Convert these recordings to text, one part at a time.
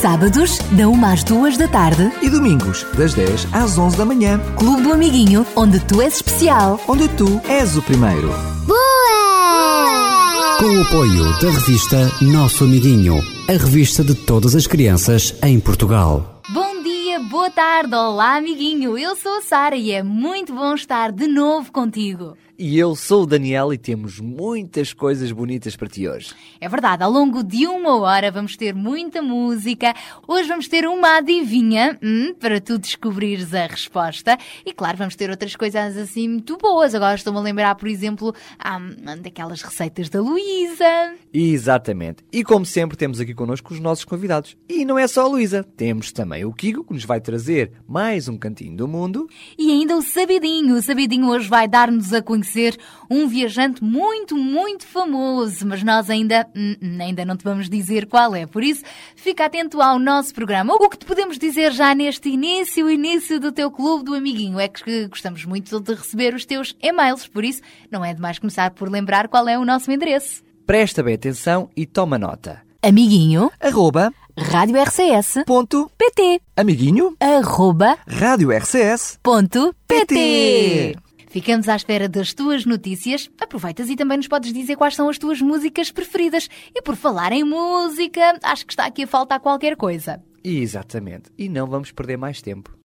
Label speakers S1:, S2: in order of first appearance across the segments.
S1: Sábados, da 1 às 2 da tarde,
S2: E domingos, das 10 às 11 da manhã,
S1: Clube do Amiguinho, onde tu és especial.
S2: onde tu és o primeiro.
S3: Boa!
S4: Com o apoio da revista Nosso Amiguinho, a revista de todas as crianças em Portugal.
S5: Bom dia, boa tarde, olá amiguinho. Eu sou a Sara e é muito bom estar de novo contigo.
S6: E eu sou o Daniel e temos muitas coisas bonitas para ti hoje.
S5: É verdade, ao longo de uma hora vamos ter muita música. Hoje vamos ter uma adivinha hum, para tu descobrires a resposta. E claro, vamos ter outras coisas assim muito boas. Agora estou-me a lembrar, por exemplo, hum, daquelas receitas da Luísa.
S6: Exatamente. E como sempre, temos aqui connosco os nossos convidados. E não é só a Luísa, temos também o Kigo, que nos vai trazer mais um cantinho do mundo.
S5: E ainda o Sabidinho. O Sabidinho hoje vai dar-nos a conhecer um viajante muito, muito famoso. Mas nós ainda, hum, ainda não te vamos dizer qual é. Por isso, fica atento ao nosso programa. O que te podemos dizer já neste início, o início do teu clube do amiguinho, é que gostamos muito de receber os teus e-mails. Por isso, não é demais começar por lembrar qual é o nosso endereço.
S6: Presta bem atenção e toma nota.
S1: Amiguinho,
S6: Arroba,
S1: Rádio RCS,
S6: ponto,
S1: PT,
S6: amiguinho,
S1: arroba,
S6: rádio RCS.
S1: ponto, PT.
S5: Ficamos à espera das tuas notícias. Aproveitas e também nos podes dizer quais são as tuas músicas preferidas. E por falar em música, acho que está aqui a faltar qualquer coisa.
S6: Exatamente. E não vamos perder mais tempo.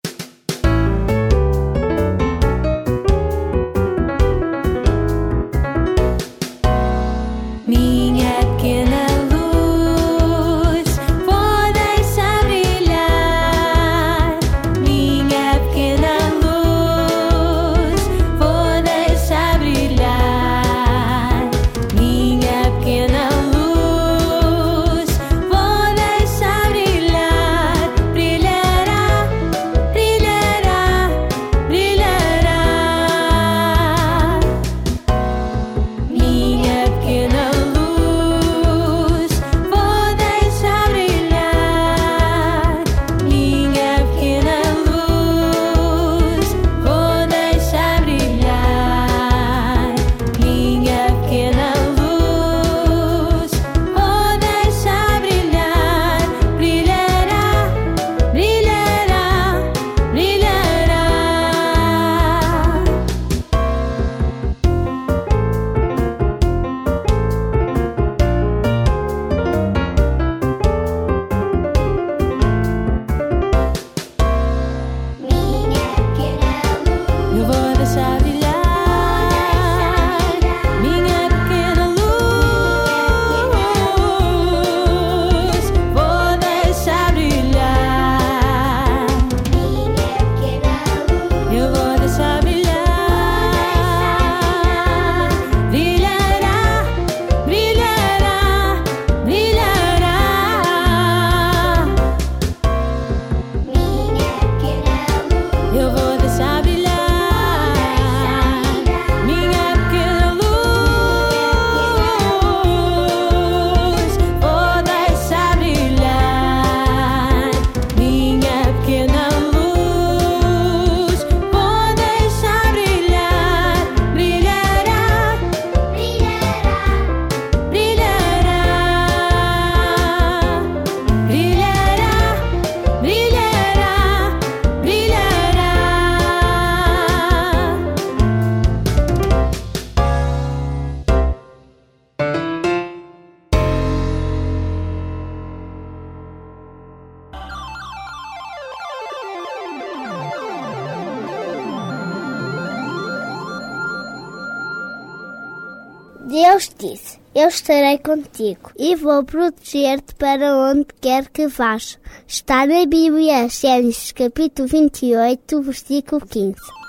S3: Estarei contigo e vou proteger-te para onde quer que vás. Está na Bíblia, Gênesis capítulo 28, versículo 15.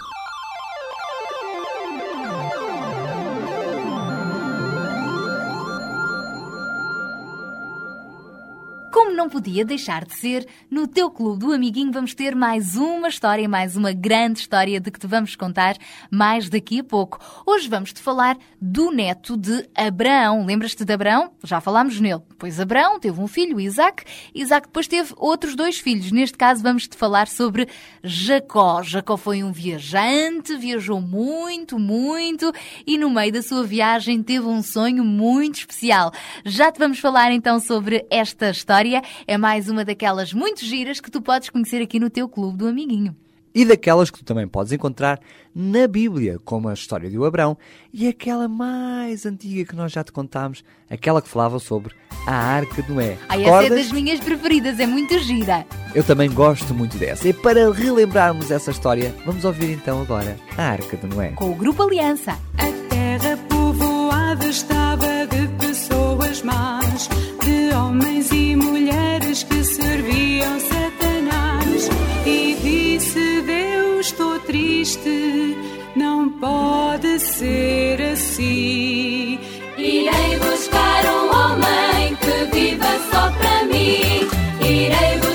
S5: Não podia deixar de ser, no teu clube do amiguinho vamos ter mais uma história, mais uma grande história de que te vamos contar mais daqui a pouco. Hoje vamos te falar do neto de Abraão. Lembras-te de Abraão? Já falámos nele. Pois Abraão teve um filho, Isaac. Isaac depois teve outros dois filhos. Neste caso vamos te falar sobre Jacó. Jacó foi um viajante, viajou muito, muito e no meio da sua viagem teve um sonho muito especial. Já te vamos falar então sobre esta história. É mais uma daquelas muito giras que tu podes conhecer aqui no teu clube do amiguinho.
S2: E daquelas que tu também podes encontrar na Bíblia, como a história de Abraão e aquela mais antiga que nós já te contámos, aquela que falava sobre a Arca de Noé.
S5: Ai, essa é das minhas preferidas, é muito gira.
S2: Eu também gosto muito dessa. E para relembrarmos essa história, vamos ouvir então agora a Arca de Noé.
S5: Com o Grupo Aliança.
S6: A terra povoada estava de de homens e mulheres que serviam Satanás. E disse Deus, estou triste, não pode ser assim. Irei buscar um homem que viva só para mim. Irei buscar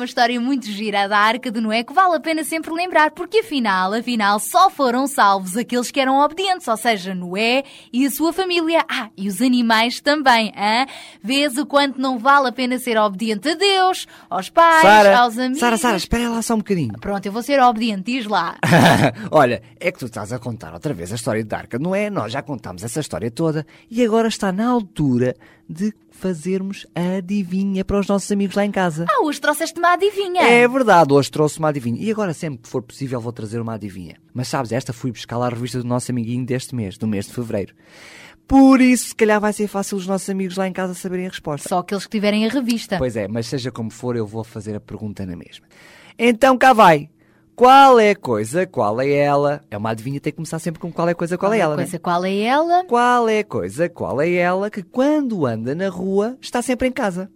S5: uma história muito gira da Arca de Noé que vale a pena sempre lembrar, porque afinal, afinal, só foram salvos aqueles que eram obedientes, ou seja, Noé e a sua família. Ah, e os animais também, hã? Vês o quanto não vale a pena ser obediente a Deus, aos pais, aos amigos.
S2: Sara, Sara, espera lá só um bocadinho.
S5: Pronto, eu vou ser obediente, diz lá.
S2: Olha, é que tu estás a contar outra vez a história de Arca, não é? Nós já contámos essa história toda e agora está na altura de fazermos a adivinha para os nossos amigos lá em casa.
S5: Ah, hoje trouxeste uma adivinha.
S2: É verdade, hoje trouxe uma adivinha. E agora, sempre que for possível, vou trazer uma adivinha. Mas sabes, esta fui buscar lá a revista do nosso amiguinho deste mês, do mês de fevereiro. Por isso, se calhar vai ser fácil os nossos amigos lá em casa saberem a resposta.
S5: Só aqueles que tiverem a revista.
S2: Pois é, mas seja como for, eu vou fazer a pergunta na mesma. Então cá vai. Qual é a coisa, qual é ela? É uma adivinha, tem que começar sempre com qual é a coisa, qual, é ela, né?
S5: coisa, qual é ela?
S2: Qual é a coisa, qual é ela que quando anda na rua está sempre em casa?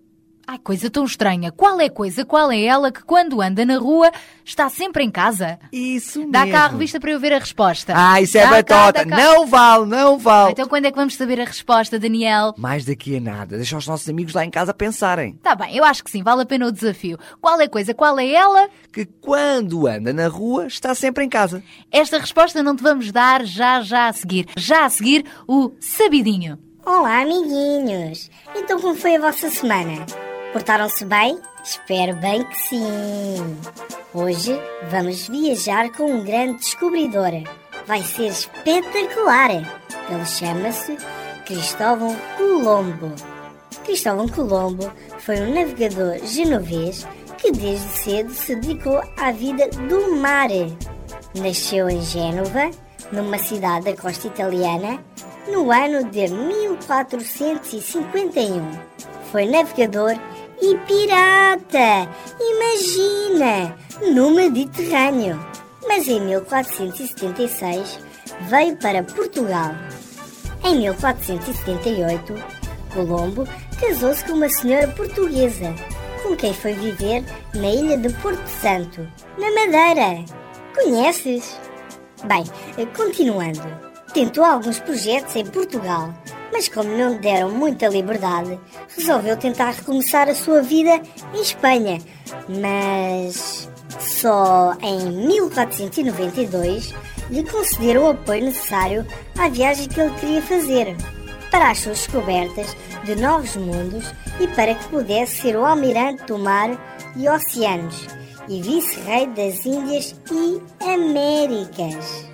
S5: Ai, coisa tão estranha. Qual é a coisa, qual é ela que quando anda na rua está sempre em casa?
S2: Isso mesmo.
S5: Dá cá a revista para eu ver a resposta.
S2: Ah, isso é
S5: Dá cá,
S2: batota.
S5: dá cá.
S2: Não vale, não vale.
S5: Então quando é que vamos saber a resposta, Daniel?
S2: Mais daqui a nada. Deixa os nossos amigos lá em casa pensarem.
S5: Tá bem, eu acho que sim, vale a pena o desafio. Qual é a coisa, qual é ela?
S2: Que quando anda na rua está sempre em casa.
S5: Esta resposta não te vamos dar já já a seguir. Já a seguir, o sabidinho.
S7: Olá, amiguinhos! Então, como foi a vossa semana? Portaram-se bem? Espero bem que sim! Hoje vamos viajar com um grande descobridor. Vai ser espetacular! Ele chama-se Cristóvão Colombo. Cristóvão Colombo foi um navegador genovês que desde cedo se dedicou à vida do mar. Nasceu em Génova, numa cidade da costa italiana, no ano de 1451. Foi navegador e pirata, imagina, no Mediterrâneo. Mas em 1476 veio para Portugal. Em 1478, Colombo casou-se com uma senhora portuguesa, com quem foi viver na ilha de Porto Santo, na Madeira. Conheces? Bem, continuando. Tentou alguns projetos em Portugal, mas como não lhe deram muita liberdade, resolveu tentar recomeçar a sua vida em Espanha. Mas só em 1492 lhe concederam o apoio necessário à viagem que ele queria fazer, para as suas descobertas de novos mundos e para que pudesse ser o almirante do mar e oceanos e vice-rei das Índias e Américas.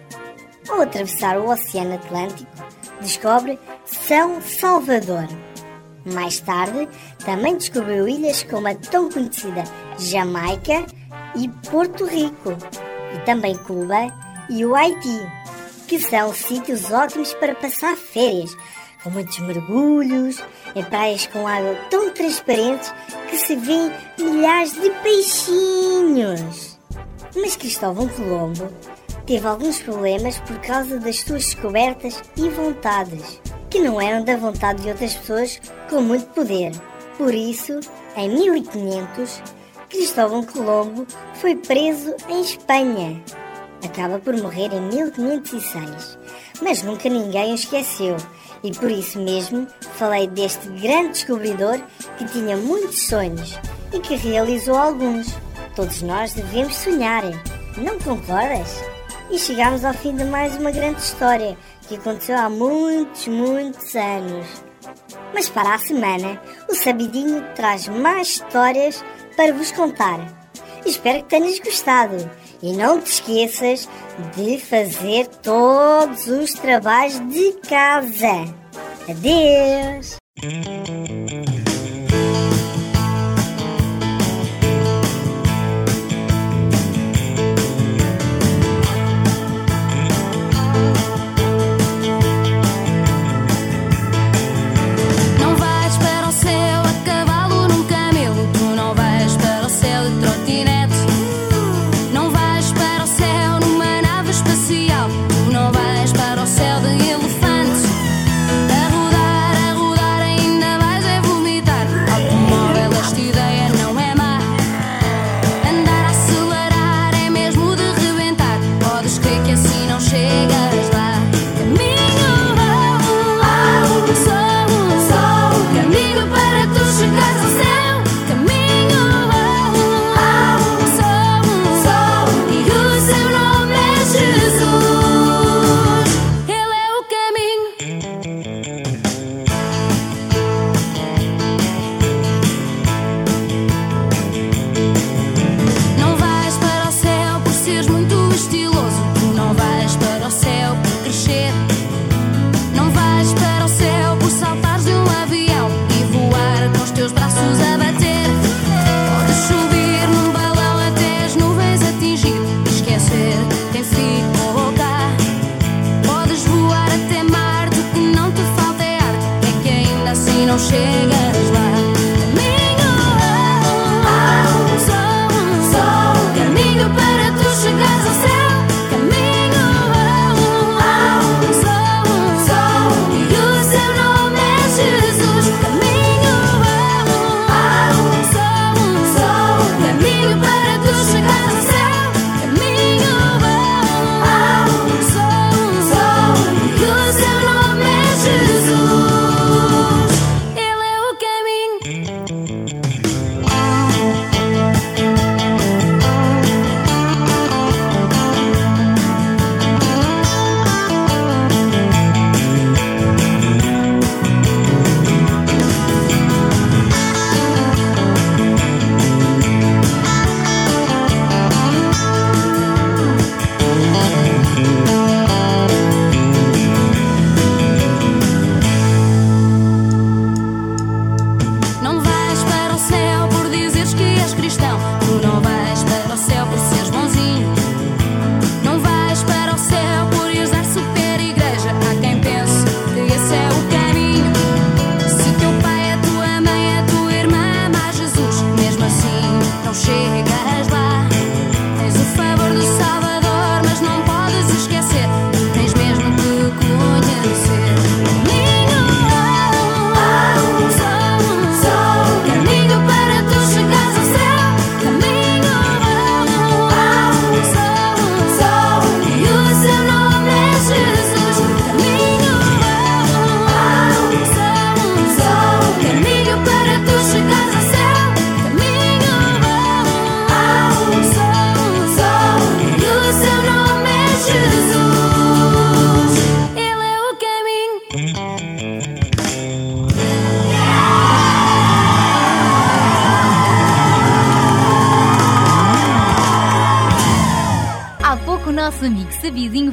S7: Ao atravessar o Oceano Atlântico, descobre São Salvador. Mais tarde, também descobriu ilhas como a tão conhecida Jamaica e Porto Rico, e também Cuba e o Haiti, que são sítios ótimos para passar férias, com muitos mergulhos, em praias com água tão transparentes que se vêem milhares de peixinhos. Mas Cristóvão Colombo teve alguns problemas por causa das suas descobertas e vontades, que não eram da vontade de outras pessoas com muito poder. Por isso, em 1500, Cristóvão Colombo foi preso em Espanha. Acaba por morrer em 1506, mas nunca ninguém o esqueceu. E por isso mesmo falei deste grande descobridor que tinha muitos sonhos e que realizou alguns. Todos nós devemos sonhar, não concordas? E chegamos ao fim de mais uma grande história que aconteceu há muitos, muitos anos. Mas para a semana, o Sabidinho traz mais histórias para vos contar. Espero que tenhas gostado. E não te esqueças de fazer todos os trabalhos de casa. Adeus!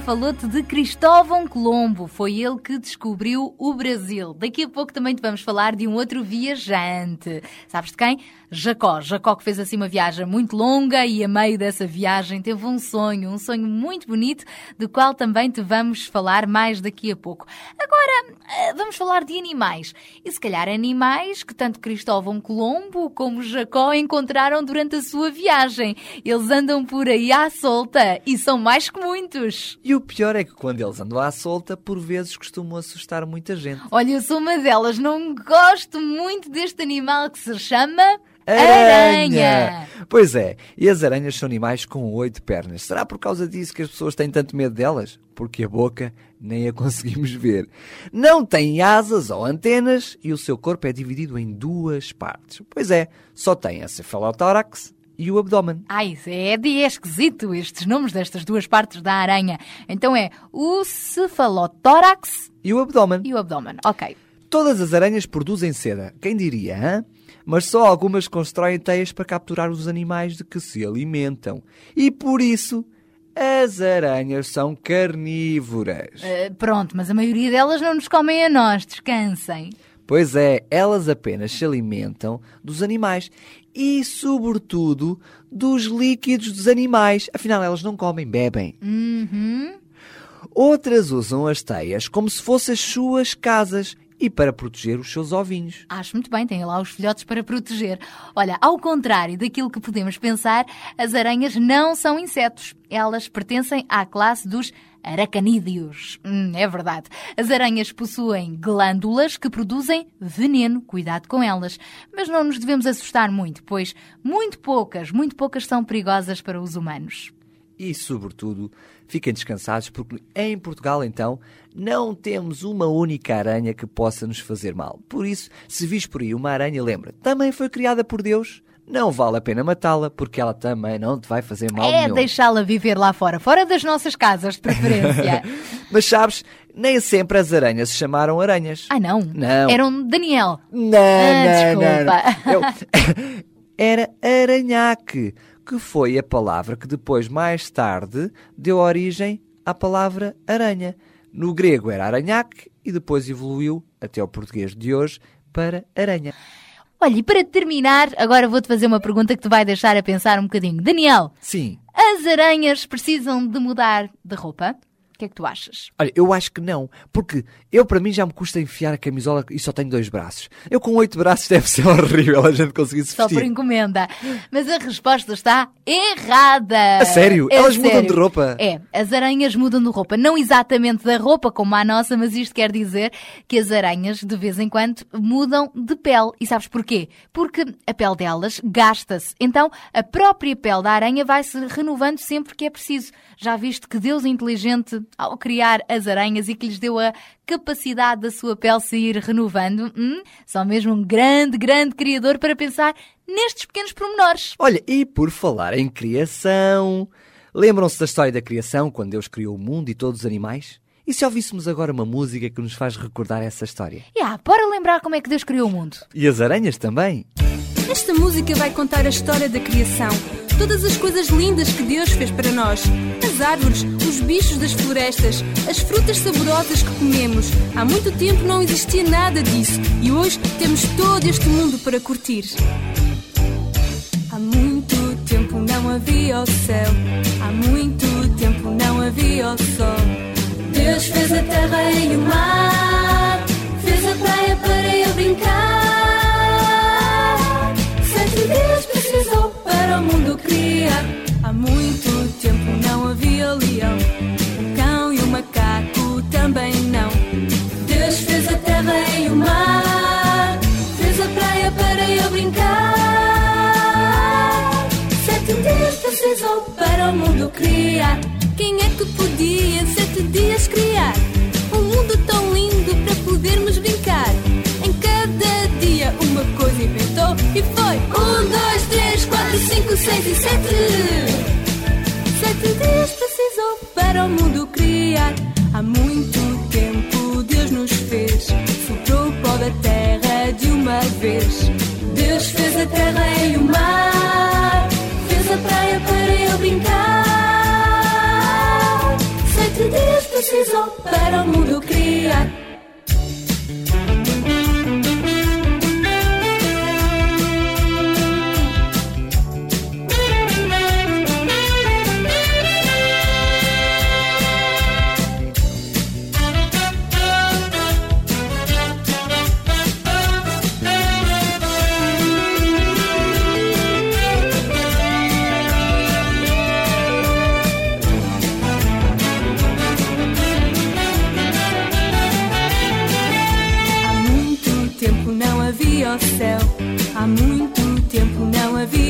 S5: Falou-te de Cristóvão Colombo. Foi ele que descobriu o Brasil. Daqui a pouco também te vamos falar de um outro viajante. Sabes de quem? Jacó. Jacó que fez assim uma viagem muito longa e a meio dessa viagem teve um sonho, um sonho muito bonito, do qual também te vamos falar mais daqui a pouco. Agora, eh, vamos falar de animais. E se calhar animais que tanto Cristóvão Colombo como Jacó encontraram durante a sua viagem. Eles andam por aí à solta e são mais que muitos.
S2: E o pior é que quando eles andam à solta, por vezes costumam assustar muita gente.
S5: Olha, eu sou uma delas, não gosto muito deste animal que se chama.
S2: Aranha! Pois é, e as aranhas são animais com oito pernas. Será por causa disso que as pessoas têm tanto medo delas? Porque a boca nem a conseguimos ver. Não tem asas ou antenas e o seu corpo é dividido em duas partes. Pois é, só tem a cefalotórax e o abdômen.
S5: Ai, é de esquisito estes nomes destas duas partes da aranha. Então é o cefalotórax
S2: e o abdômen.
S5: E o abdômen, ok.
S2: Todas as aranhas produzem seda. Quem diria, hein? Mas só algumas constroem teias para capturar os animais de que se alimentam. E por isso, as aranhas são carnívoras.
S5: Uh, pronto, mas a maioria delas não nos comem a nós. Descansem.
S2: Pois é, elas apenas se alimentam dos animais e, sobretudo, dos líquidos dos animais. Afinal, elas não comem, bebem.
S5: Uhum.
S2: Outras usam as teias como se fossem as suas casas e para proteger os seus ovinhos.
S5: Acho muito bem, tem lá os filhotes para proteger. Olha, ao contrário daquilo que podemos pensar, as aranhas não são insetos. Elas pertencem à classe dos aracanídeos. Hum, é verdade. As aranhas possuem glândulas que produzem veneno. Cuidado com elas. Mas não nos devemos assustar muito, pois muito poucas, muito poucas são perigosas para os humanos.
S2: E, sobretudo, fiquem descansados porque em Portugal, então, não temos uma única aranha que possa nos fazer mal. Por isso, se vis por aí uma aranha, lembra, também foi criada por Deus. Não vale a pena matá-la porque ela também não te vai fazer mal
S5: É
S2: nenhum.
S5: deixá-la viver lá fora, fora das nossas casas, de preferência.
S2: Mas sabes, nem sempre as aranhas se chamaram aranhas.
S5: ah, não?
S2: Não.
S5: Eram Daniel.
S2: Não,
S5: Ah,
S2: não,
S5: desculpa.
S2: não. Eu- Era aranhaque, que foi a palavra que depois, mais tarde, deu origem à palavra aranha. No grego era aranhaque e depois evoluiu, até o português de hoje, para aranha.
S5: Olha, e para terminar, agora vou-te fazer uma pergunta que te vai deixar a pensar um bocadinho. Daniel,
S2: Sim.
S5: as aranhas precisam de mudar de roupa? O que é que tu achas?
S2: Olha, eu acho que não, porque eu para mim já me custa enfiar a camisola e só tenho dois braços. Eu com oito braços deve ser horrível a gente conseguir se
S5: Só por
S2: vestir.
S5: encomenda. Mas a resposta está errada.
S2: A sério?
S5: É
S2: Elas mudam
S5: sério.
S2: de roupa?
S5: É, as aranhas mudam de roupa. Não exatamente da roupa como a nossa, mas isto quer dizer que as aranhas, de vez em quando, mudam de pele. E sabes porquê? Porque a pele delas gasta-se. Então, a própria pele da aranha vai se renovando sempre que é preciso. Já viste que Deus inteligente, ao criar as aranhas e que lhes deu a capacidade da sua pele se ir renovando, hum? só mesmo um grande, grande criador para pensar nestes pequenos pormenores.
S2: Olha, e por falar em criação, lembram-se da história da criação, quando Deus criou o mundo e todos os animais? E se ouvíssemos agora uma música que nos faz recordar essa história?
S5: Yeah, bora lembrar como é que Deus criou o mundo.
S2: E as aranhas também?
S6: Esta música vai contar a história da criação. Todas as coisas lindas que Deus fez para nós. As árvores, os bichos das florestas, as frutas saborosas que comemos. Há muito tempo não existia nada disso e hoje temos todo este mundo para curtir. Há muito tempo não havia o céu. Há muito tempo não havia o sol. Deus fez a terra e o mar. Criar. Há muito tempo não havia leão. O cão e o macaco também não. Deus fez a terra e o mar. Fez a praia para eu brincar. Sete dias precisou para o mundo criar. Quem é que podia sete dias criar? Um mundo tão lindo para podermos brincar. E foi um, dois, três, quatro, cinco, seis e sete. Sete dias precisou para o mundo criar. Há muito tempo Deus nos fez. Soprou pó da terra de uma vez. Deus fez a terra e o mar. Fez a praia para eu brincar. precisou para o mundo criar.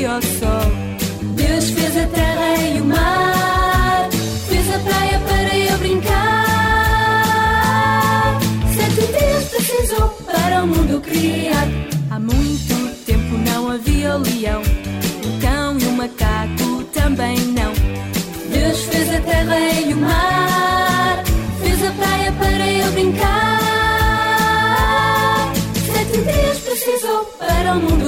S6: Não havia o sol. Deus fez a terra e o mar, fez a praia para eu brincar. Sete dias precisou para o mundo criar. Há muito tempo não havia o leão, o cão e o macaco também não. Deus fez a terra e o mar, fez a praia para eu brincar. Sete dias precisou para o mundo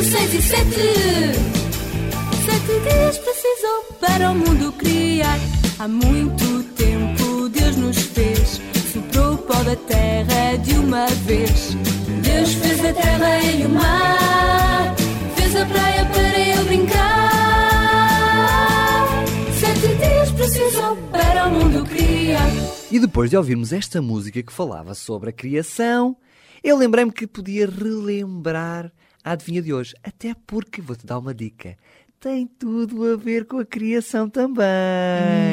S6: 5, 6 e 7. Sete dias precisou para o mundo criar. Há muito tempo Deus nos fez. Soprou o pó da terra de uma vez. Deus fez a terra e o mar. Fez a praia para eu brincar. Sete dias precisou para o mundo criar.
S2: E depois de ouvirmos esta música que falava sobre a criação, eu lembrei-me que podia relembrar a adivinha de hoje. Até porque, vou-te dar uma dica, tem tudo a ver com a criação também.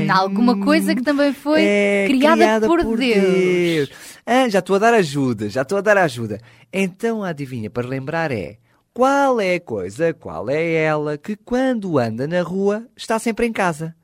S5: Hum, alguma coisa que também foi
S2: É,
S5: criada, por, Deus.
S2: Ah, já estou a dar ajuda, já estou a dar ajuda. Então a adivinha para lembrar é: qual é a coisa, qual é ela que quando anda na rua está sempre em casa?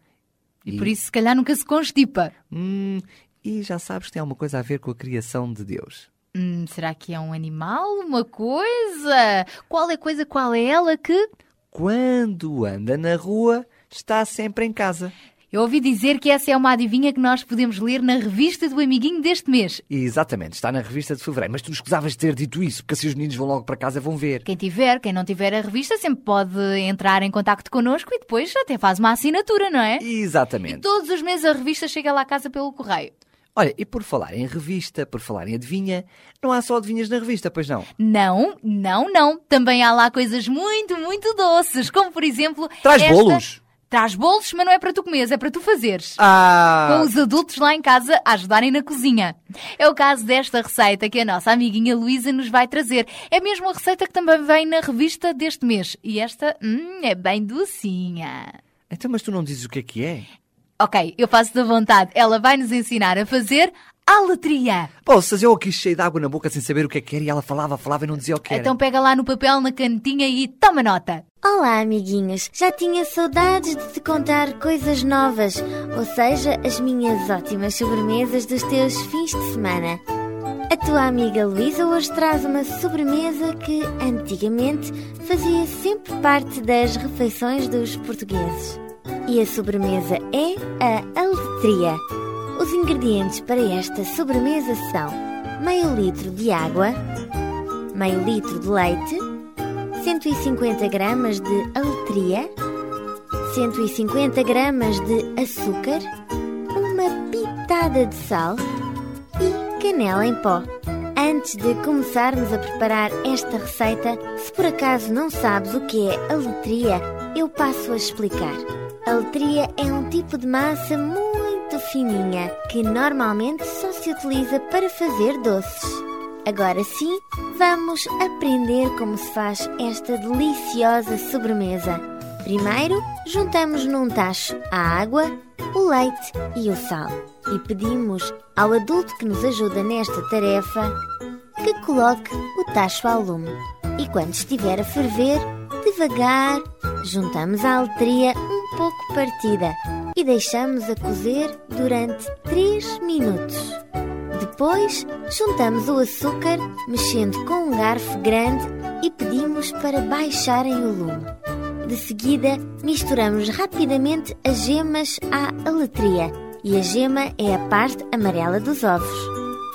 S5: E por isso, se calhar, nunca se constipa.
S2: Hum, e já sabes que tem alguma coisa a ver com a criação de Deus.
S5: Hum, será que é um animal? Uma coisa? Qual é a coisa, qual é ela que.
S2: Quando anda na rua, está sempre em casa.
S5: Eu ouvi dizer que essa é uma adivinha que nós podemos ler na revista do amiguinho deste mês.
S2: Exatamente, está na revista de fevereiro. Mas tu escusavas de ter dito isso, porque assim os meninos vão logo para casa vão ver.
S5: Quem tiver, quem não tiver a revista, sempre pode entrar em contacto connosco e depois até faz uma assinatura, não é?
S2: Exatamente.
S5: E todos os meses a revista chega lá à casa pelo correio.
S2: Olha, e por falar em revista, por falar em adivinha, não há só adivinhas na revista, pois não?
S5: Não, não, não. Também há lá coisas muito, muito doces, como por exemplo.
S2: Traz
S5: esta...
S2: bolos?
S5: Traz bolos, mas não é para tu comeres, é para tu fazeres.
S2: Ah!
S5: Com os adultos lá em casa a ajudarem na cozinha. É o caso desta receita que a nossa amiguinha Luísa nos vai trazer. É mesmo a receita que também vem na revista deste mês. E esta, hum, é bem docinha.
S2: Então, mas tu não dizes o que é que é?
S5: Ok, eu faço da vontade. Ela vai nos ensinar a fazer aletria.
S2: Poças, eu aqui cheio de água na boca sem saber o que é que era e ela falava, falava e não dizia o que era.
S5: Então pega lá no papel, na cantinha e toma nota.
S8: Olá, amiguinhos! Já tinha saudades de te contar coisas novas, ou seja, as minhas ótimas sobremesas dos teus fins de semana. A tua amiga Luísa hoje traz uma sobremesa que, antigamente, fazia sempre parte das refeições dos portugueses. E a sobremesa é a aletria. Os ingredientes para esta sobremesa são meio litro de água, meio litro de leite, 150 gramas de aletria, 150 gramas de açúcar, uma pitada de sal e canela em pó. Antes de começarmos a preparar esta receita, se por acaso não sabes o que é aletria, eu passo a explicar. A letria é um tipo de massa muito fininha que normalmente só se utiliza para fazer doces. Agora sim, vamos aprender como se faz esta deliciosa sobremesa. Primeiro, juntamos num tacho a água, o leite e o sal e pedimos ao adulto que nos ajuda nesta tarefa que coloque o tacho ao lume. E quando estiver a ferver, devagar, juntamos a aletria um pouco partida e deixamos a cozer durante 3 minutos. Depois, juntamos o açúcar, mexendo com um garfo grande e pedimos para baixarem o lume. De seguida, misturamos rapidamente as gemas à aletria e a gema é a parte amarela dos ovos.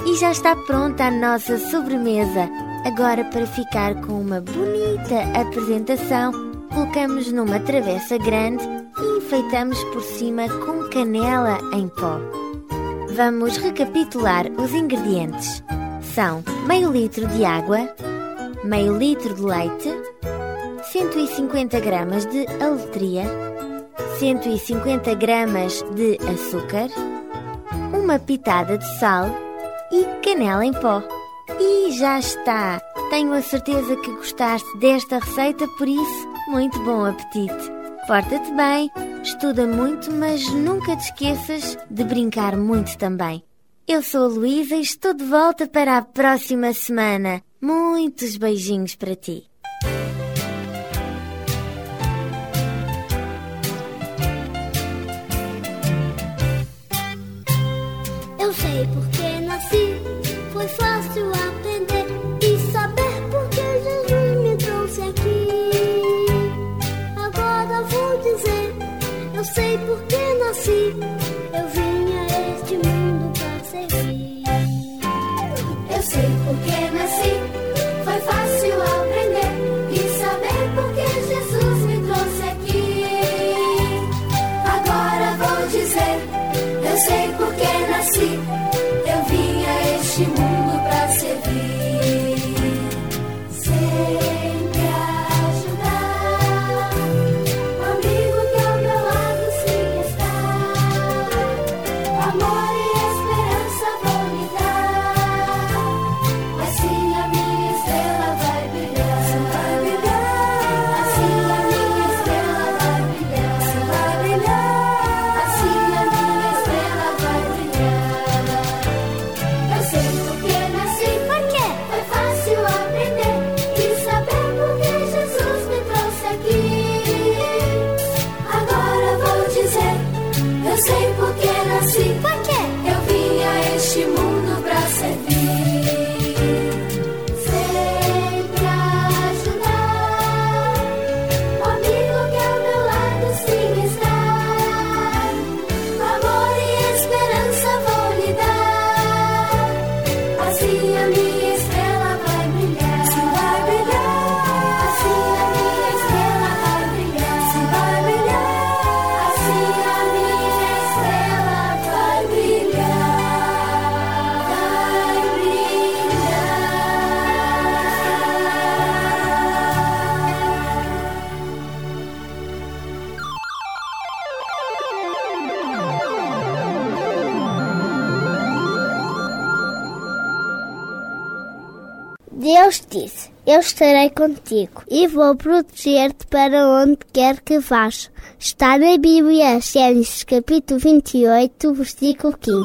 S6: E já está pronta a nossa sobremesa. Agora, para ficar com uma bonita apresentação, colocamos numa travessa grande e enfeitamos por cima com canela em pó. Vamos recapitular os ingredientes. São meio litro de água, meio litro de leite, 150 gramas de aletria, 150 gramas de açúcar, uma pitada de sal e canela em pó. E já está! Tenho a certeza que gostaste desta receita, por isso, muito bom apetite! Porta-te bem, estuda muito, mas nunca te esqueças de brincar muito também. Eu sou a Luísa e estou de volta para a próxima semana. Muitos beijinhos para ti.
S3: Eu estarei contigo e vou proteger-te para onde quer que vás. Está na Bíblia, Gênesis capítulo 28, versículo 15.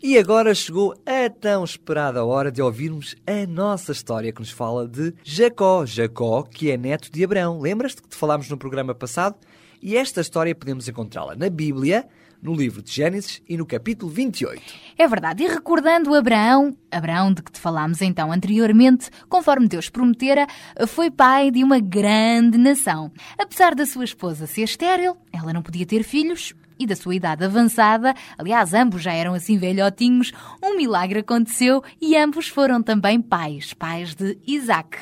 S2: E agora chegou a tão esperada hora de ouvirmos a nossa história que nos fala de Jacó. Jacó, que é neto de Abraão. Lembras-te que te falámos no programa passado? E esta história podemos encontrá-la na Bíblia, no livro de Gênesis e no capítulo 28.
S5: É verdade, e recordando Abraão, Abraão de que te falámos então anteriormente, conforme Deus prometera, foi pai de uma grande nação. Apesar da sua esposa ser estéril, ela não podia ter filhos e da sua idade avançada, aliás, ambos já eram assim velhotinhos, um milagre aconteceu e ambos foram também pais, pais de Isaac.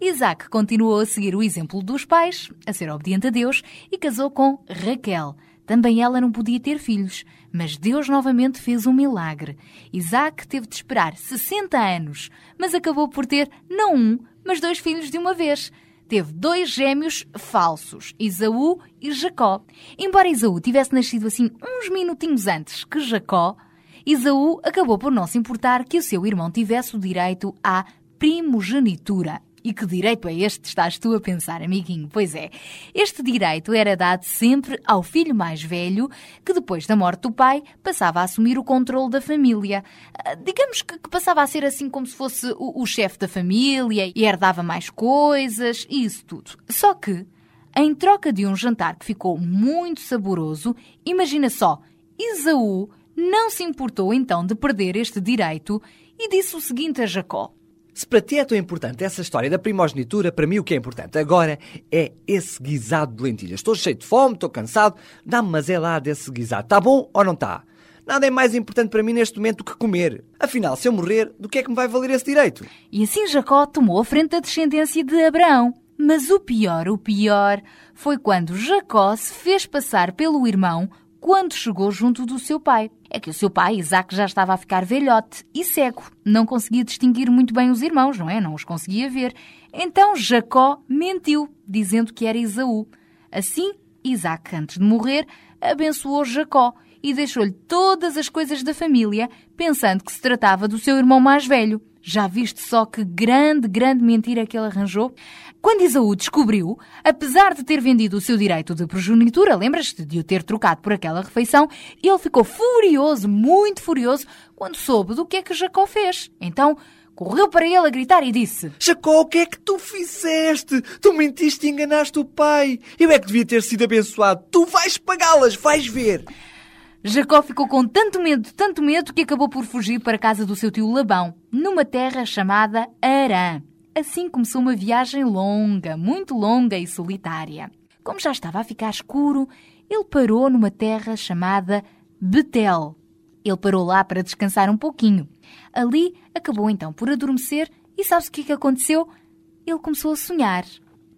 S5: Isaac continuou a seguir o exemplo dos pais, a ser obediente a Deus e casou com Raquel. Também ela não podia ter filhos, mas Deus novamente fez um milagre. Isaac teve de esperar 60 anos, mas acabou por ter não um, mas dois filhos de uma vez. Teve dois gêmeos falsos, Isaú e Jacó. Embora Isaú tivesse nascido assim uns minutinhos antes que Jacó, Isaú acabou por não se importar que o seu irmão tivesse o direito à primogenitura. E que direito é este, estás tu a pensar, amiguinho? Pois é, este direito era dado sempre ao filho mais velho, que depois da morte do pai passava a assumir o controle da família. Ah, Digamos que, que passava a ser assim como se fosse o, o chefe da família e herdava mais coisas e isso tudo. Só que, em troca de um jantar que ficou muito saboroso, imagina só, Isaú não se importou então de perder este direito e disse o seguinte a Jacó.
S2: Se para ti é tão importante essa história da primogenitura, para mim o que é importante agora é esse guisado de lentilhas. Estou cheio de fome, estou cansado, dá-me mas é lá desse guisado. Está bom ou não está? Nada é mais importante para mim neste momento do que comer. Afinal, se eu morrer, do que é que me vai valer esse direito?
S5: E assim Jacó tomou a frente da descendência de Abraão. Mas o pior, o pior, foi quando Jacó se fez passar pelo irmão quando chegou junto do seu pai. É que o seu pai, Isaac, já estava a ficar velhote e cego. Não conseguia distinguir muito bem os irmãos, não é? Não os conseguia ver. Então Jacó mentiu, dizendo que era Esaú. Assim, Isaac, antes de morrer, abençoou Jacó e deixou-lhe todas as coisas da família, pensando que se tratava do seu irmão mais velho. Já viste só que grande, grande mentira que ele arranjou? Quando Isaú descobriu, apesar de ter vendido o seu direito de progenitura, lembras-te de o ter trocado por aquela refeição, ele ficou furioso, muito furioso, quando soube do que é que Jacó fez. Então, correu para ele a gritar e disse:
S2: Jacó, o que é que tu fizeste? Tu mentiste e enganaste o pai. Eu é que devia ter sido abençoado. Tu vais pagá-las, vais ver.
S5: Jacó ficou com tanto medo, tanto medo, que acabou por fugir para a casa do seu tio Labão, numa terra chamada Arã. Assim começou uma viagem longa, muito longa e solitária. Como já estava a ficar escuro, ele parou numa terra chamada Betel. Ele parou lá para descansar um pouquinho. Ali acabou então por adormecer e sabes o que, é que aconteceu? Ele começou a sonhar.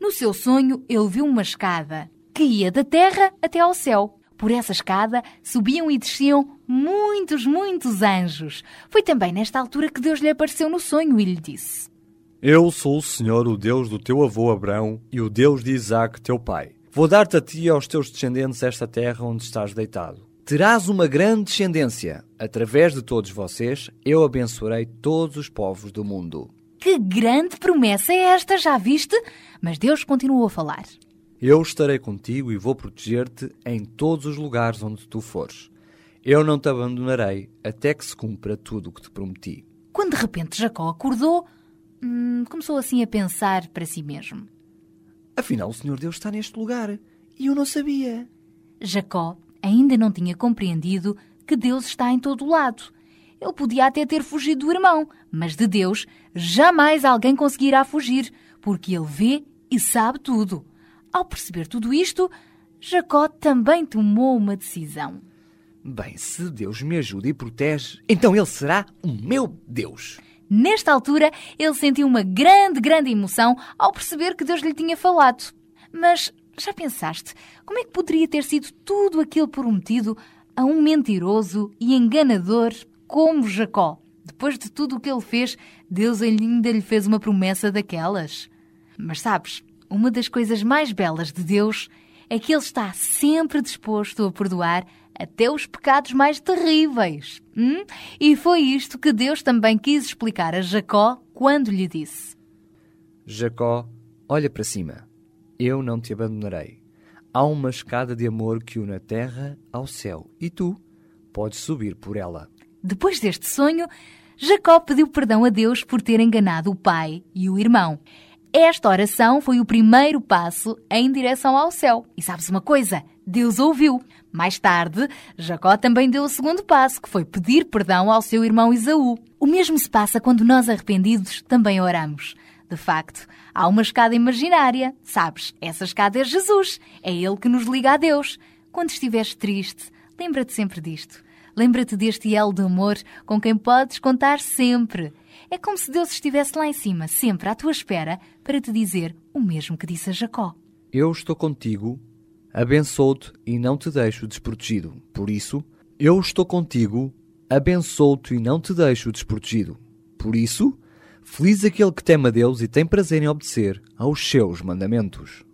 S5: No seu sonho, ele viu uma escada que ia da terra até ao céu. Por essa escada subiam e desciam muitos, muitos anjos. Foi também nesta altura que Deus lhe apareceu no sonho e lhe disse:
S9: Eu sou o Senhor, o Deus do teu avô Abraão e o Deus de Isaac, teu pai. Vou dar-te a ti e aos teus descendentes esta terra onde estás deitado.
S2: Terás uma grande descendência. Através de todos vocês, eu abençoarei todos os povos do mundo.
S5: Que grande promessa é esta, já viste? Mas Deus continuou a falar.
S9: Eu estarei contigo e vou proteger-te em todos os lugares onde tu fores. Eu não te abandonarei até que se cumpra tudo o que te prometi.
S5: Quando de repente Jacó acordou, hum, começou assim a pensar para si mesmo.
S2: Afinal, o Senhor Deus está neste lugar e eu não sabia.
S5: Jacó ainda não tinha compreendido que Deus está em todo o lado. Ele podia até ter fugido do irmão, mas de Deus jamais alguém conseguirá fugir, porque ele vê e sabe tudo. Ao perceber tudo isto, Jacó também tomou uma decisão.
S2: Bem, se Deus me ajuda e protege, então ele será o meu Deus.
S5: Nesta altura, ele sentiu uma grande, grande emoção ao perceber que Deus lhe tinha falado. Mas já pensaste como é que poderia ter sido tudo aquilo prometido a um mentiroso e enganador como Jacó? Depois de tudo o que ele fez, Deus ainda lhe fez uma promessa daquelas. Mas sabes, uma das coisas mais belas de Deus é que Ele está sempre disposto a perdoar até os pecados mais terríveis. Hum? E foi isto que Deus também quis explicar a Jacó quando lhe disse:
S2: Jacó, olha para cima. Eu não te abandonarei. Há uma escada de amor que une a terra ao céu e tu podes subir por ela.
S5: Depois deste sonho, Jacó pediu perdão a Deus por ter enganado o pai e o irmão. Esta oração foi o primeiro passo em direção ao céu. E sabes uma coisa? Deus ouviu. Mais tarde, Jacó também deu o segundo passo, que foi pedir perdão ao seu irmão Isaú. O mesmo se passa quando nós arrependidos também oramos. De facto, há uma escada imaginária. Sabes, essa escada é Jesus. É Ele que nos liga a Deus. Quando estiveres triste, lembra-te sempre disto. Lembra-te deste elo de amor com quem podes contar sempre. É como se Deus estivesse lá em cima, sempre à tua espera, para te dizer o mesmo que disse a Jacó.
S2: Eu estou contigo, abençoo-te e não te deixo desprotegido. Por isso, eu estou contigo, abençoo-te e não te deixo desprotegido. Por isso, feliz aquele que teme a Deus e tem prazer em obedecer aos seus mandamentos.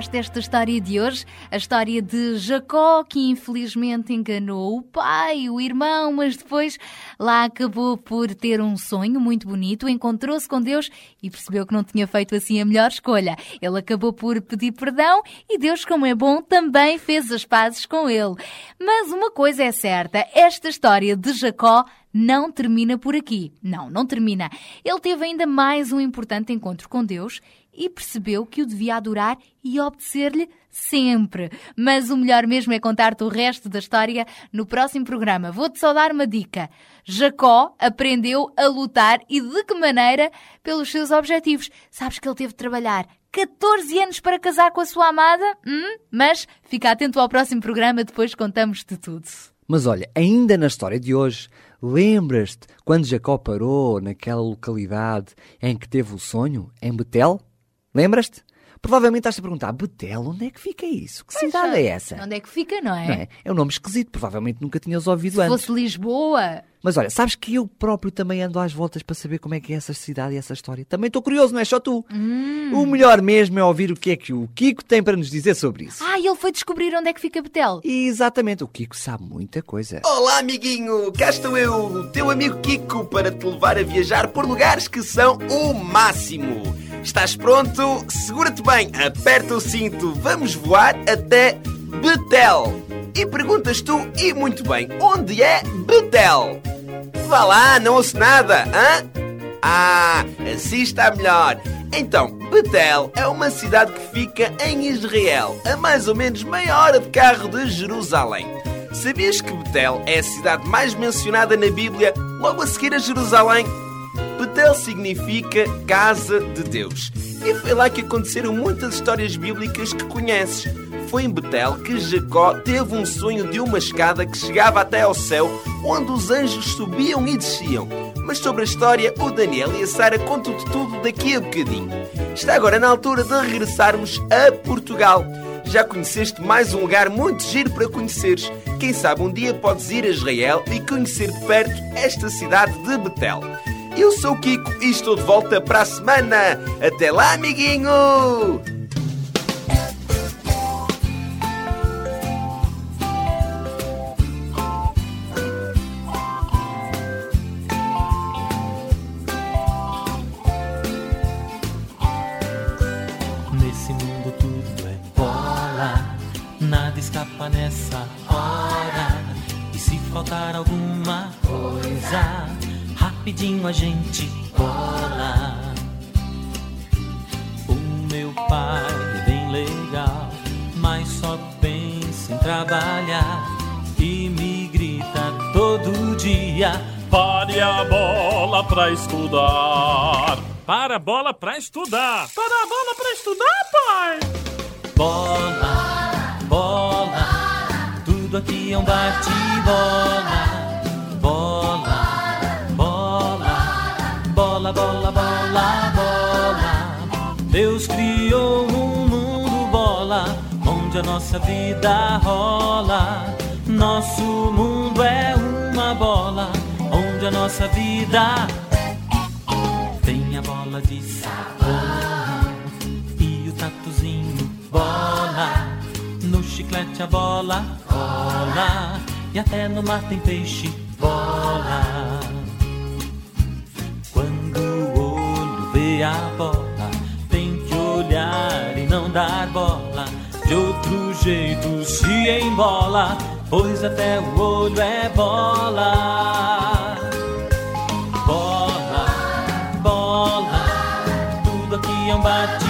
S5: Gostaste desta história de hoje? A história de Jacó, que infelizmente enganou o pai, o irmão, mas depois lá acabou por ter um sonho muito bonito, encontrou-se com Deus e percebeu que não tinha feito assim a melhor escolha. Ele acabou por pedir perdão e Deus, como é bom, também fez as pazes com ele. Mas uma coisa é certa: esta história de Jacó não termina por aqui. Não, não termina. Ele teve ainda mais um importante encontro com Deus e percebeu que o devia adorar e obedecer-lhe sempre. Mas o melhor mesmo é contar-te o resto da história no próximo programa. Vou-te só dar uma dica. Jacó aprendeu a lutar e de que maneira? Pelos seus objetivos. Sabes que ele teve de trabalhar 14 anos para casar com a sua amada? Hum? Mas fica atento ao próximo programa, depois contamos-te tudo.
S2: Mas olha, ainda na história de hoje, lembras-te quando Jacó parou naquela localidade em que teve o sonho, em Betel? Lembras-te? Provavelmente estás a perguntar, Betel, onde é que fica isso? Que cidade é essa?
S5: Onde é que fica, não é?
S2: Não é? é um nome esquisito, provavelmente nunca tinhas ouvido
S5: Se
S2: antes.
S5: fosse Lisboa.
S2: Mas olha, sabes que eu próprio também ando às voltas para saber como é que é essa cidade e essa história. Também estou curioso, não é só tu.
S5: Hum.
S2: O melhor mesmo é ouvir o que é que o Kiko tem para nos dizer sobre isso.
S5: Ah, ele foi descobrir onde é que fica Betel.
S2: Exatamente, o Kiko sabe muita coisa.
S10: Olá, amiguinho! Cá estou eu, o teu amigo Kiko, para te levar a viajar por lugares que são o máximo. Estás pronto? Segura-te bem, aperta o cinto, vamos voar até Betel. E perguntas tu, e muito bem, onde é Betel? Vá lá, não ouço nada, hã? Ah, assim está melhor. Então, Betel é uma cidade que fica em Israel, a mais ou menos meia hora de carro de Jerusalém. Sabias que Betel é a cidade mais mencionada na Bíblia, logo a seguir a Jerusalém? Betel significa Casa de Deus. E foi lá que aconteceram muitas histórias bíblicas que conheces. Foi em Betel que Jacó teve um sonho de uma escada que chegava até ao céu, onde os anjos subiam e desciam. Mas sobre a história, o Daniel e a Sara contam-te tudo daqui a bocadinho. Está agora na altura de regressarmos a Portugal. Já conheceste mais um lugar muito giro para conheceres. Quem sabe um dia podes ir a Israel e conhecer de perto esta cidade de Betel. Eu sou o Kiko e estou de volta para a semana. Até lá, amiguinho!
S11: A gente bola. O meu pai é bem legal, mas só pensa em trabalhar. E me grita todo dia:
S12: Pare a bola pra estudar. Para a bola pra estudar. Para a bola pra estudar, pai.
S11: Bola, bola, tudo aqui é um bate-bola. Deus criou um mundo bola, onde a nossa vida rola. Nosso mundo é uma bola, onde a nossa vida tem a bola de sabão e o tatuzinho bola. No chiclete a bola rola e até no mar tem peixe bola. Quando o olho vê a bola, olhar e não dar bola. De outro jeito se embola, pois até o olho é bola. Bola, bola, tudo aqui é um bate-bola.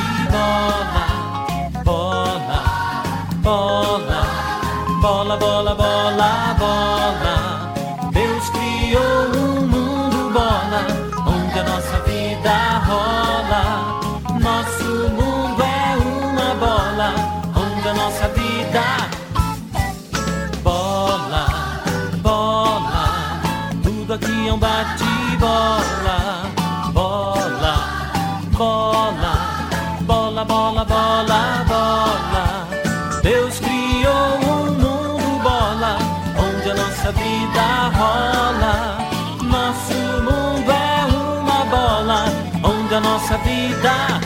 S11: Vida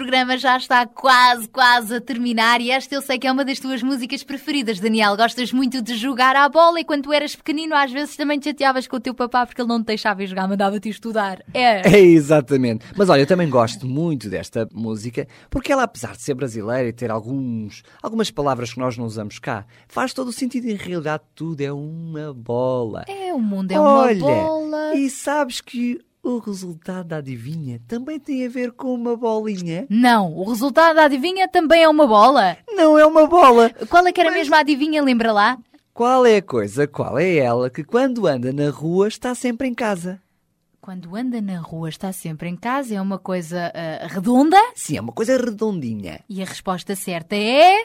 S5: programa já está quase, quase a terminar e esta eu sei que é uma das tuas músicas preferidas, Daniel. Gostas muito de jogar à bola e quando tu eras pequenino às vezes também te chateavas com o teu papá porque ele não te deixava jogar, mandava-te estudar. É.
S2: É, exatamente. Mas olha, eu também gosto muito desta música porque ela, apesar de ser brasileira e ter alguns, algumas palavras que nós não usamos cá, faz todo o sentido. Em realidade, tudo é uma bola.
S5: É, o mundo é
S2: olha,
S5: uma bola.
S2: E sabes que o resultado da adivinha também tem a ver com uma bolinha?
S5: Não, o resultado da adivinha também é uma bola.
S2: Não é uma bola.
S5: Qual é que era mesmo a adivinha? Lembra lá?
S2: Qual é a coisa? Qual é ela que quando anda na rua está sempre em casa?
S5: Quando anda na rua está sempre em casa, é uma coisa ah, redonda?
S2: Sim, é uma coisa redondinha.
S5: E a resposta certa é.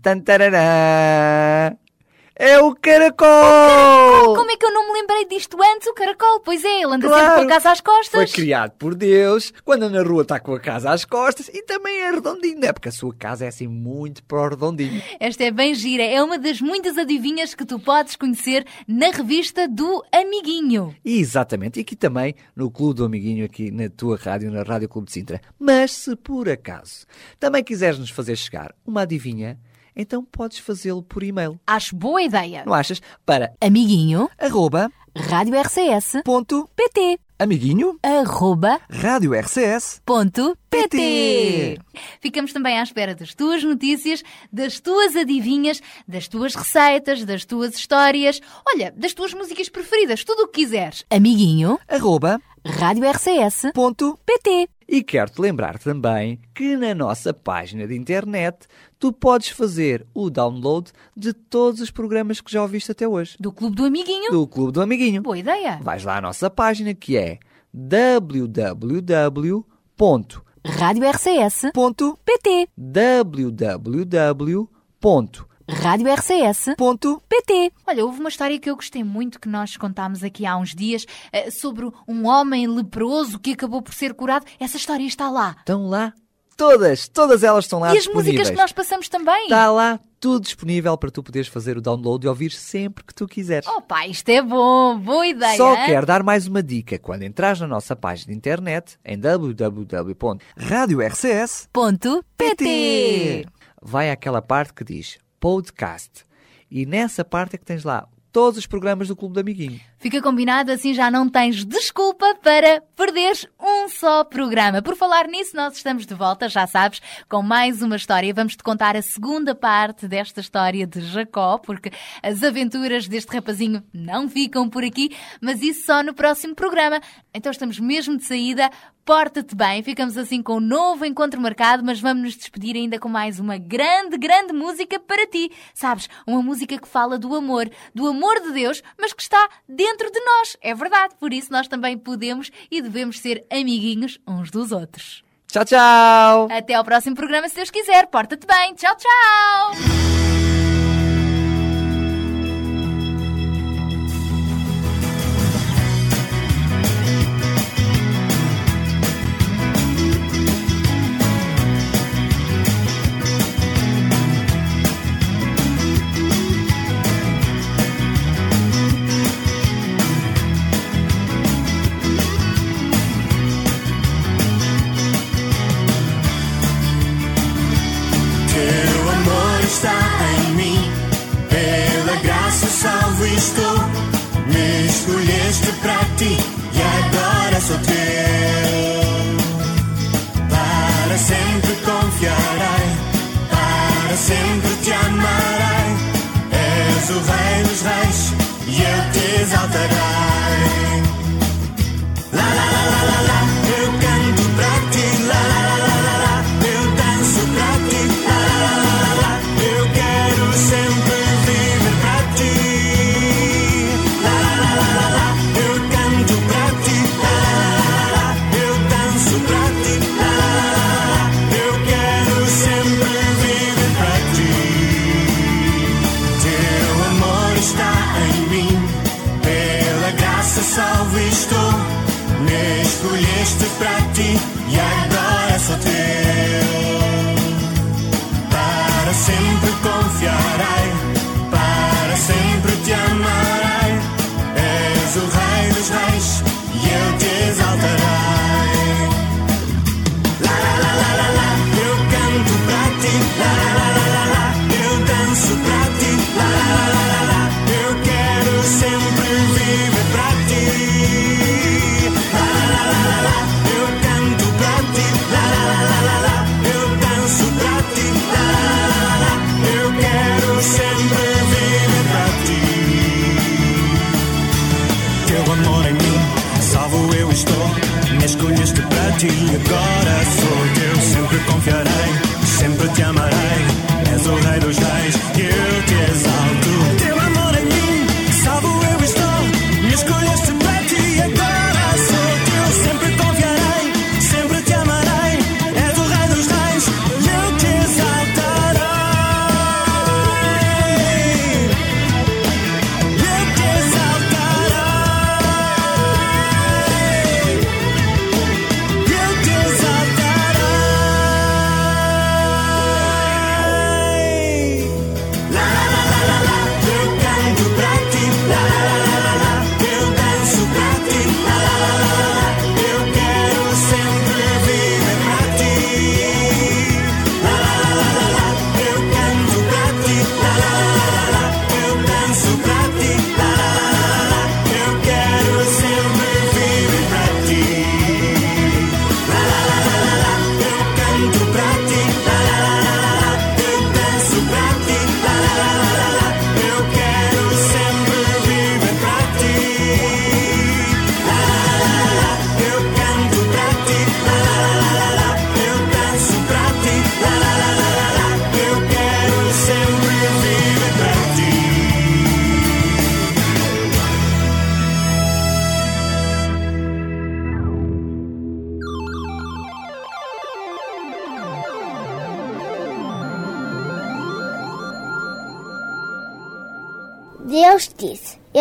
S2: Tantarará. É o caracol!
S5: caracol! Como é que eu não me lembrei disto antes? O caracol, pois é, ele anda
S2: Claro.
S5: sempre com a casa às costas.
S2: Foi criado por Deus, quando anda na rua está com a casa às costas e também é redondinho, não é? Porque a sua casa é assim muito para o redondinho.
S5: Esta é bem gira, é uma das muitas adivinhas que tu podes conhecer na revista do Amiguinho.
S2: Exatamente, e aqui também no Clube do Amiguinho, aqui na tua rádio, na Rádio Clube de Sintra. Mas se por acaso também quiseres nos fazer chegar uma adivinha, então podes fazê-lo por e-mail.
S5: Acho boa ideia.
S2: Não achas? Para
S1: Amiguinho,
S2: arroba amiguinho
S1: arroba.
S5: Ficamos também à espera das tuas notícias, das tuas adivinhas, das tuas receitas, das tuas histórias, olha, das tuas músicas preferidas, tudo o que quiseres.
S1: amiguinho,
S2: arroba. E quero-te lembrar também que na nossa página de internet tu podes fazer o download de todos os programas que já ouviste até hoje.
S5: Do Clube do Amiguinho.
S2: Do Clube do Amiguinho.
S5: Boa ideia.
S2: Vais lá à nossa página que é
S1: Rádio RCS,
S2: www.pt
S1: PT,
S2: www.pt
S1: rádio RCS, PT.
S5: Olha, houve uma história que eu gostei muito que nós contámos aqui há uns dias eh, sobre um homem leproso que acabou por ser curado. Essa história está lá.
S2: Estão lá todas, todas elas estão lá
S5: e as músicas que nós passamos também.
S2: Está lá tudo disponível para tu poderes fazer o download e ouvir sempre que tu quiseres.
S5: Oh pá, isto é bom, boa ideia.
S2: Só
S5: hein?
S2: quero dar mais uma dica. Quando entras na nossa página de internet, em www.radiorcs.pt, vai àquela parte que diz podcast. E nessa parte é que tens lá todos os programas do Clube do Amiguinho.
S5: Fica combinado, assim já não tens desculpa para perderes um só programa. Por falar nisso, nós estamos de volta, já sabes, com mais uma história. Vamos-te contar a segunda parte desta história de Jacó, porque as aventuras deste rapazinho não ficam por aqui, mas isso só no próximo programa. Então estamos mesmo de saída. Porta-te bem, ficamos assim com um novo encontro marcado, mas vamos nos despedir ainda com mais uma grande, grande música para ti. Sabes, uma música que fala do amor, do amor de Deus, mas que está dentro de nós. É verdade, por isso nós também podemos e devemos ser amiguinhos uns dos outros.
S2: Tchau, tchau!
S5: Até ao próximo programa, se Deus quiser. Porta-te bem. Tchau, tchau!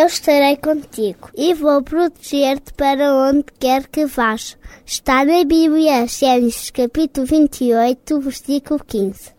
S3: Estarei contigo e vou proteger-te para onde quer que vás. Está na Bíblia, Gênesis capítulo 28, versículo 15.